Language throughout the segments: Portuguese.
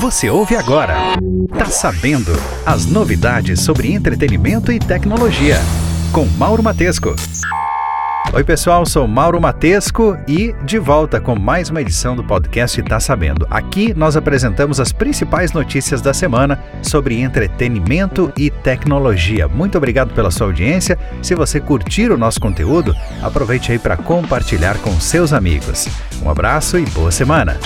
Você ouve agora. Tá sabendo as novidades sobre entretenimento e tecnologia com Mauro Matesco. Oi, pessoal, sou Mauro Matesco e de volta com mais uma edição do podcast Tá Sabendo. Aqui nós apresentamos as principais notícias da semana sobre entretenimento e tecnologia. Muito obrigado pela sua audiência. Se você curtir o nosso conteúdo, aproveite aí para compartilhar com seus amigos. Um abraço e boa semana.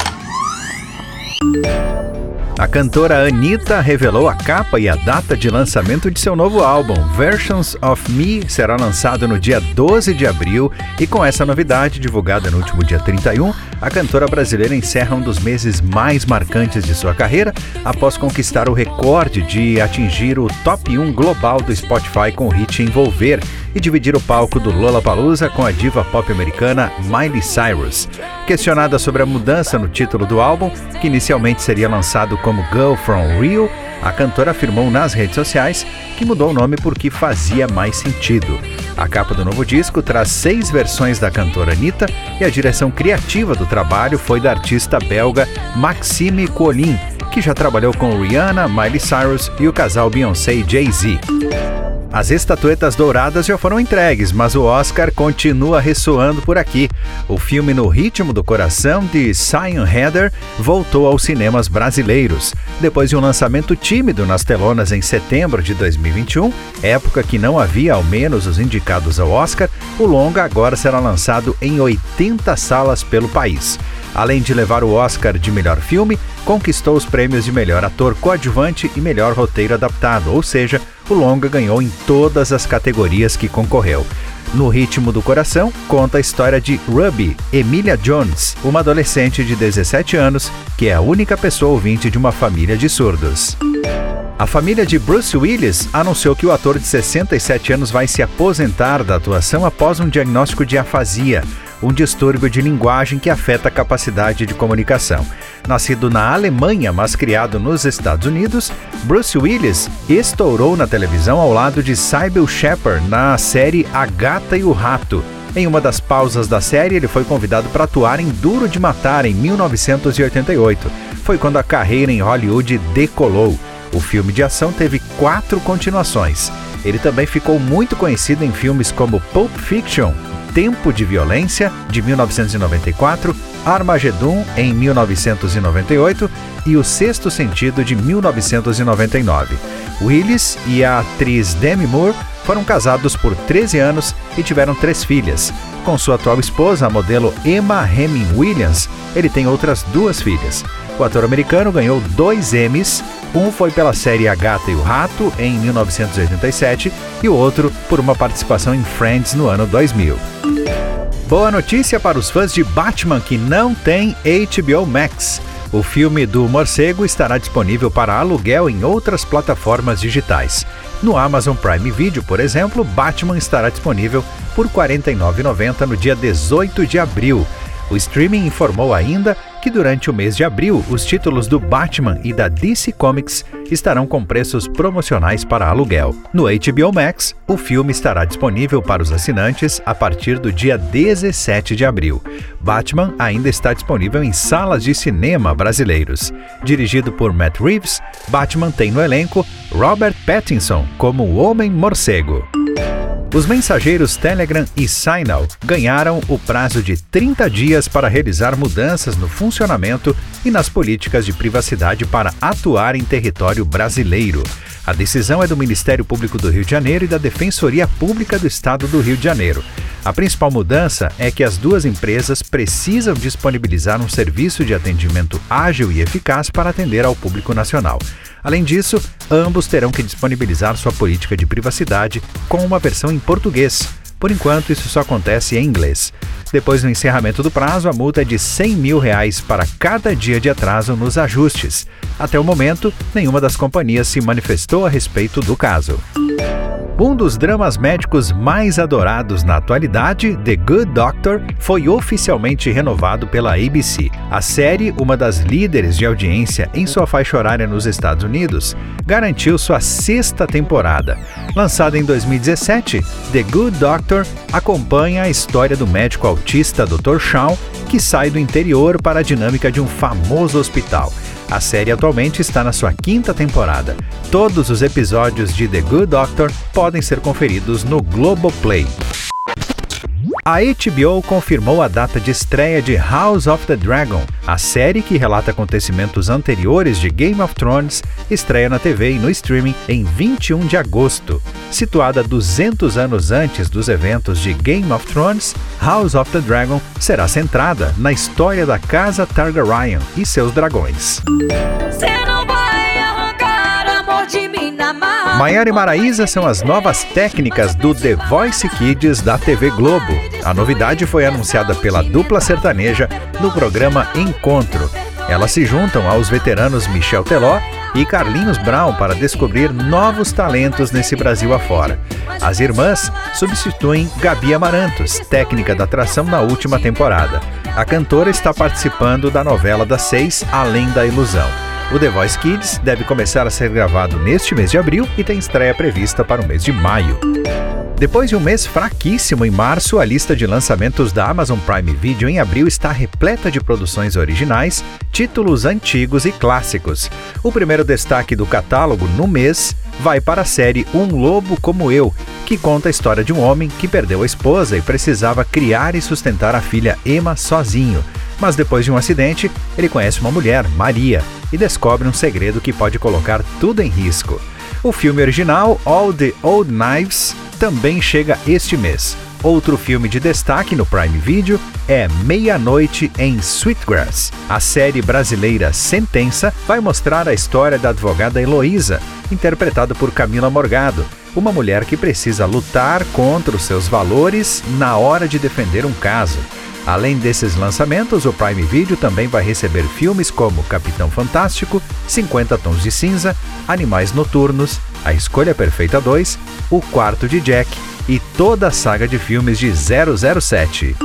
A cantora Anitta revelou a capa e a data de lançamento de seu novo álbum, Versions of Me, será lançado no dia 12 de abril. E com essa novidade, divulgada no último dia 31, a cantora brasileira encerra um dos meses mais marcantes de sua carreira, após conquistar o recorde de atingir o top 1 global do Spotify com o hit Envolver e dividir o palco do Lollapalooza com a diva pop americana Miley Cyrus. Questionada sobre a mudança no título do álbum, que inicialmente seria lançado como Girl From Rio, a cantora afirmou nas redes sociais que mudou o nome porque fazia mais sentido. A capa do novo disco traz seis versões da cantora Anitta e a direção criativa do trabalho foi da artista belga Maxime Collin, que já trabalhou com Rihanna, Miley Cyrus e o casal Beyoncé e Jay-Z. As estatuetas douradas já foram entregues, mas o Oscar continua ressoando por aqui. O filme No Ritmo do Coração, de Sion Heather, voltou aos cinemas brasileiros. Depois de um lançamento tímido nas telonas em setembro de 2021, época que não havia ao menos os indicados ao Oscar, o longa agora será lançado em 80 salas pelo país. Além de levar o Oscar de melhor filme, conquistou os prêmios de melhor ator coadjuvante e melhor roteiro adaptado, ou seja, o longa ganhou em todas as categorias que concorreu. No Ritmo do Coração, conta a história de Ruby, Emilia Jones, uma adolescente de 17 anos que é a única pessoa ouvinte de uma família de surdos. A família de Bruce Willis anunciou que o ator de 67 anos vai se aposentar da atuação após um diagnóstico de afasia um distúrbio de linguagem que afeta a capacidade de comunicação. Nascido na Alemanha, mas criado nos Estados Unidos, Bruce Willis estourou na televisão ao lado de Sybil Shepherd na série A Gata e o Rato. Em uma das pausas da série, ele foi convidado para atuar em Duro de Matar em 1988. Foi quando a carreira em Hollywood decolou. O filme de ação teve quatro continuações. Ele também ficou muito conhecido em filmes como Pulp Fiction, Tempo de Violência, de 1994, Armagedon, em 1998 e O Sexto Sentido, de 1999. Willis e a atriz Demi Moore foram casados por 13 anos e tiveram três filhas. Com sua atual esposa, a modelo Emma Hemming Williams, ele tem outras duas filhas. O ator americano ganhou dois Emmys, um foi pela série A Gata e o Rato, em 1987, e o outro por uma participação em Friends no ano 2000. Boa notícia para os fãs de Batman que não tem HBO Max. O filme do morcego estará disponível para aluguel em outras plataformas digitais. No Amazon Prime Video, por exemplo, Batman estará disponível por R$ 49,90 no dia 18 de abril. O streaming informou ainda que durante o mês de abril os títulos do Batman e da DC Comics estarão com preços promocionais para aluguel. No HBO Max, o filme estará disponível para os assinantes a partir do dia 17 de abril. Batman ainda está disponível em salas de cinema brasileiros. Dirigido por Matt Reeves, Batman tem no elenco Robert Pattinson como o Homem Morcego. Os mensageiros Telegram e Signal ganharam o prazo de 30 dias para realizar mudanças no funcionamento e nas políticas de privacidade para atuar em território brasileiro. A decisão é do Ministério Público do Rio de Janeiro e da Defensoria Pública do Estado do Rio de Janeiro. A principal mudança é que as duas empresas precisam disponibilizar um serviço de atendimento ágil e eficaz para atender ao público nacional. Além disso, ambos terão que disponibilizar sua política de privacidade com uma versão português. Por enquanto, isso só acontece em inglês. Depois do encerramento do prazo, a multa é de 100 mil reais para cada dia de atraso nos ajustes. Até o momento, nenhuma das companhias se manifestou a respeito do caso. Um dos dramas médicos mais adorados na atualidade, The Good Doctor, foi oficialmente renovado pela ABC. A série, uma das líderes de audiência em sua faixa horária nos Estados Unidos, garantiu sua sexta temporada. Lançada em 2017, The Good Doctor acompanha a história do médico autista Dr. Shaw, que sai do interior para a dinâmica de um famoso hospital. A série atualmente está na sua quinta temporada. Todos os episódios de The Good Doctor podem ser conferidos no Globoplay. A HBO confirmou a data de estreia de House of the Dragon. A série, que relata acontecimentos anteriores de Game of Thrones, estreia na TV e no streaming em 21 de agosto. Situada 200 anos antes dos eventos de Game of Thrones, House of the Dragon será centrada na história da Casa Targaryen e seus dragões. Maiara e Maraísa são as novas técnicas do The Voice Kids da TV Globo. A novidade foi anunciada pela dupla sertaneja no programa Encontro. Elas se juntam aos veteranos Michel Teló e Carlinhos Brown para descobrir novos talentos nesse Brasil afora. As irmãs substituem Gabi Amarantos, técnica da atração na última temporada. A cantora está participando da novela das seis Além da Ilusão. O The Voice Kids deve começar a ser gravado neste mês de abril e tem estreia prevista para o mês de maio. Depois de um mês fraquíssimo em março, a lista de lançamentos da Amazon Prime Video em abril está repleta de produções originais, títulos antigos e clássicos. O primeiro destaque do catálogo no mês vai para a série Um Lobo Como Eu, que conta a história de um homem que perdeu a esposa e precisava criar e sustentar a filha Emma sozinho. Mas depois de um acidente, ele conhece uma mulher, Maria, e descobre um segredo que pode colocar tudo em risco. O filme original, All the Old Knives, também chega este mês. Outro filme de destaque no Prime Video é Meia-Noite em Sweetgrass. A série brasileira Sentença vai mostrar a história da advogada Heloísa, interpretada por Camila Morgado, uma mulher que precisa lutar contra os seus valores na hora de defender um caso. Além desses lançamentos, o Prime Video também vai receber filmes como Capitão Fantástico, 50 Tons de Cinza, Animais Noturnos, A Escolha Perfeita 2, O Quarto de Jack e toda a saga de filmes de 007.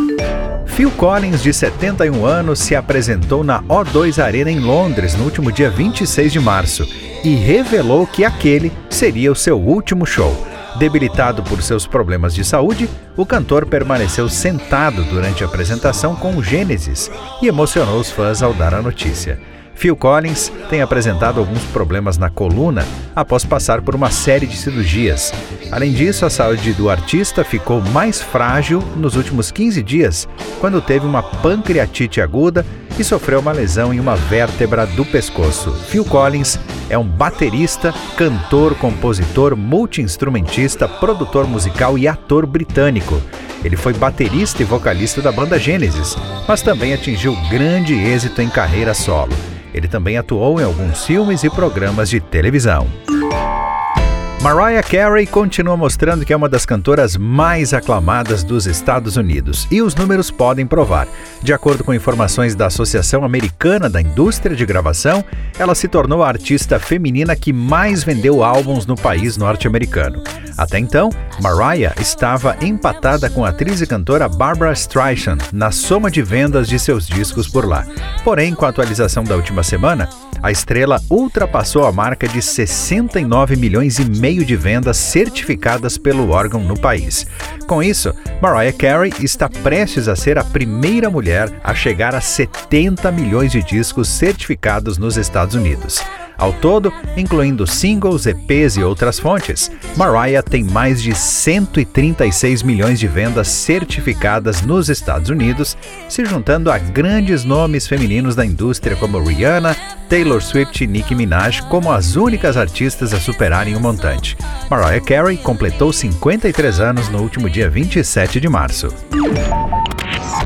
Phil Collins, de 71 anos, se apresentou na O2 Arena em Londres no último dia 26 de março e revelou que aquele seria o seu último show. Debilitado por seus problemas de saúde, o cantor permaneceu sentado durante a apresentação com Gênesis e emocionou os fãs ao dar a notícia. Phil Collins tem apresentado alguns problemas na coluna após passar por uma série de cirurgias. Além disso, a saúde do artista ficou mais frágil nos últimos 15 dias, quando teve uma pancreatite aguda e sofreu uma lesão em uma vértebra do pescoço. Phil Collins é um baterista, cantor, compositor, multiinstrumentista, produtor musical e ator britânico. Ele foi baterista e vocalista da banda Genesis, mas também atingiu grande êxito em carreira solo. Ele também atuou em alguns filmes e programas de televisão. Mariah Carey continua mostrando que é uma das cantoras mais aclamadas dos Estados Unidos e os números podem provar. De acordo com informações da Associação Americana da Indústria de Gravação, ela se tornou a artista feminina que mais vendeu álbuns no país norte-americano. Até então, Mariah estava empatada com a atriz e cantora Barbara Streisand na soma de vendas de seus discos por lá. Porém, com a atualização da última semana, a estrela ultrapassou a marca de 69 milhões e meio de vendas certificadas pelo órgão no país. Com isso, Mariah Carey está prestes a ser a primeira mulher a chegar a 70 milhões de discos certificados nos Estados Unidos. Ao todo, incluindo singles, EPs e outras fontes, Mariah tem mais de 136 milhões de vendas certificadas nos Estados Unidos, se juntando a grandes nomes femininos da indústria como Rihanna, Taylor Swift e Nicki Minaj como as únicas artistas a superarem o montante. Mariah Carey completou 53 anos no último dia 27 de março.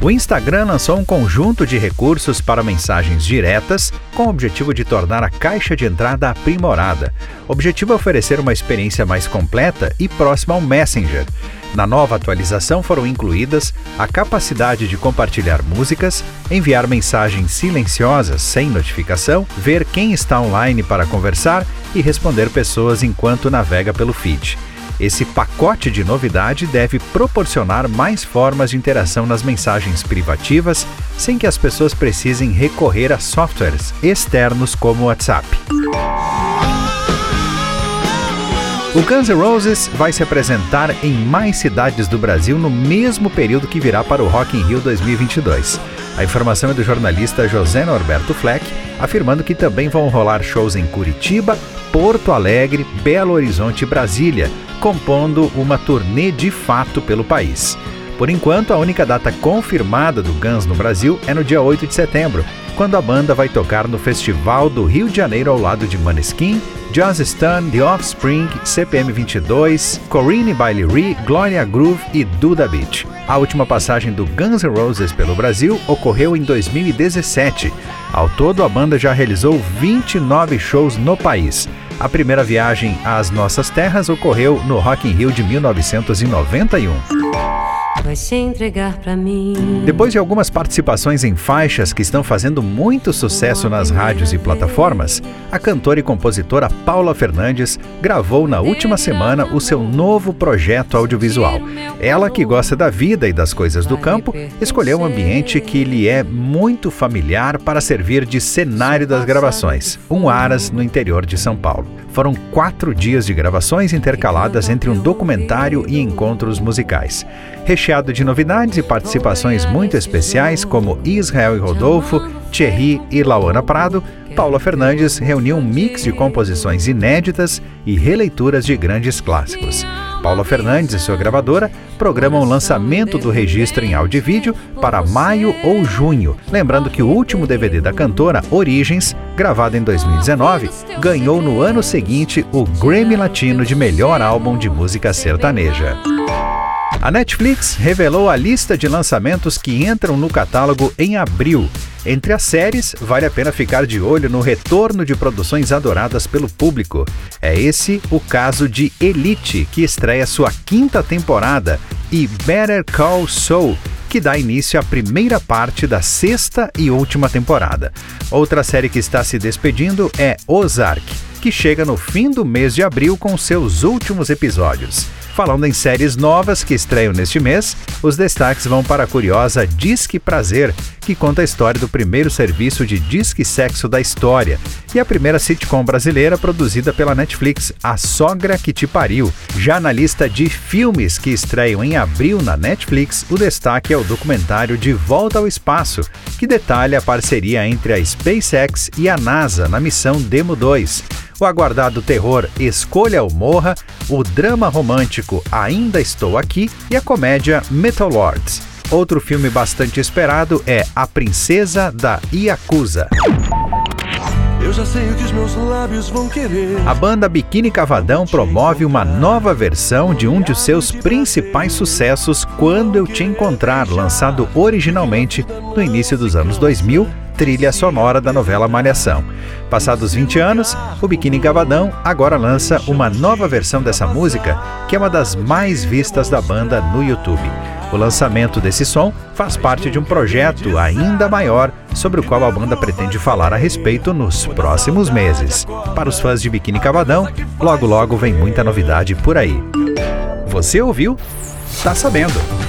O Instagram lançou um conjunto de recursos para mensagens diretas com o objetivo de tornar a caixa de entrada aprimorada. O objetivo é oferecer uma experiência mais completa e próxima ao Messenger. Na nova atualização foram incluídas a capacidade de compartilhar músicas, enviar mensagens silenciosas sem notificação, ver quem está online para conversar e responder pessoas enquanto navega pelo feed. Esse pacote de novidade deve proporcionar mais formas de interação nas mensagens privativas, sem que as pessoas precisem recorrer a softwares externos como o WhatsApp. O Guns N' Roses vai se apresentar em mais cidades do Brasil no mesmo período que virá para o Rock in Rio 2022. A informação é do jornalista José Norberto Fleck, afirmando que também vão rolar shows em Curitiba, Porto Alegre, Belo Horizonte e Brasília, compondo uma turnê de fato pelo país. Por enquanto, a única data confirmada do Guns no Brasil é no dia 8 de setembro, quando a banda vai tocar no Festival do Rio de Janeiro ao lado de Maneskin, Joss Stone, The Offspring, CPM 22, Corinne Bailey Ree, Gloria Groove e Duda Beat. A última passagem do Guns N' Roses pelo Brasil ocorreu em 2017. Ao todo, a banda já realizou 29 shows no país. A primeira viagem às nossas terras ocorreu no Rock in Rio de 1991 vai se entregar para mim. Depois de algumas participações em faixas que estão fazendo muito sucesso nas rádios e plataformas, a cantora e compositora Paula Fernandes gravou na última semana o seu novo projeto audiovisual. Ela, que gosta da vida e das coisas do campo, escolheu um ambiente que lhe é muito familiar para servir de cenário das gravações, um Aras no interior de São Paulo. Foram quatro dias de gravações intercaladas entre um documentário e encontros musicais recheado de novidades e participações muito especiais como Israel e Rodolfo, Thierry e Lauana Prado, Paula Fernandes reuniu um mix de composições inéditas e releituras de grandes clássicos. Paula Fernandes e sua gravadora programam o lançamento do registro em áudio e vídeo para maio ou junho. Lembrando que o último DVD da cantora, Origens, gravado em 2019, ganhou no ano seguinte o Grammy Latino de melhor álbum de música sertaneja. A Netflix revelou a lista de lançamentos que entram no catálogo em abril. Entre as séries, vale a pena ficar de olho no retorno de produções adoradas pelo público. É esse o caso de Elite, que estreia sua quinta temporada, e Better Call Saul, que dá início à primeira parte da sexta e última temporada. Outra série que está se despedindo é Ozark, que chega no fim do mês de abril com seus últimos episódios. Falando em séries novas que estreiam neste mês, os destaques vão para a curiosa Disque Prazer, que conta a história do primeiro serviço de disque sexo da história, e a primeira sitcom brasileira produzida pela Netflix, A Sogra que Te Pariu. Já na lista de filmes que estreiam em abril na Netflix, o destaque é o documentário De Volta ao Espaço, que detalha a parceria entre a SpaceX e a NASA na missão Demo 2 o aguardado terror Escolha ou Morra, o drama romântico Ainda Estou Aqui e a comédia Metal Lords. Outro filme bastante esperado é A Princesa da Yakuza. Eu já sei o que os meus lábios vão querer. A banda Biquíni Cavadão promove uma nova versão de um de seus principais sucessos, Quando Eu Te Encontrar, lançado originalmente no início dos anos 2000 trilha sonora da novela Malhação. Passados 20 anos, o Biquíni Gavadão agora lança uma nova versão dessa música, que é uma das mais vistas da banda no YouTube. O lançamento desse som faz parte de um projeto ainda maior sobre o qual a banda pretende falar a respeito nos próximos meses. Para os fãs de Biquíni Cavadão, logo logo vem muita novidade por aí. Você ouviu? Tá sabendo!